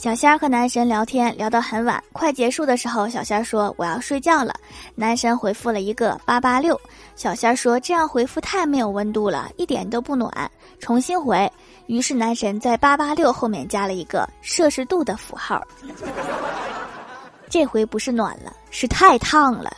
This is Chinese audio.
小仙儿和男神聊天聊到很晚。快结束的时候小仙儿说我要睡觉了。男神回复了一个八八六。小仙儿说这样回复太没有温度了一点都不暖重新回。于是男神在八八六后面加了一个摄氏度的符号。这回不是暖了是太烫了。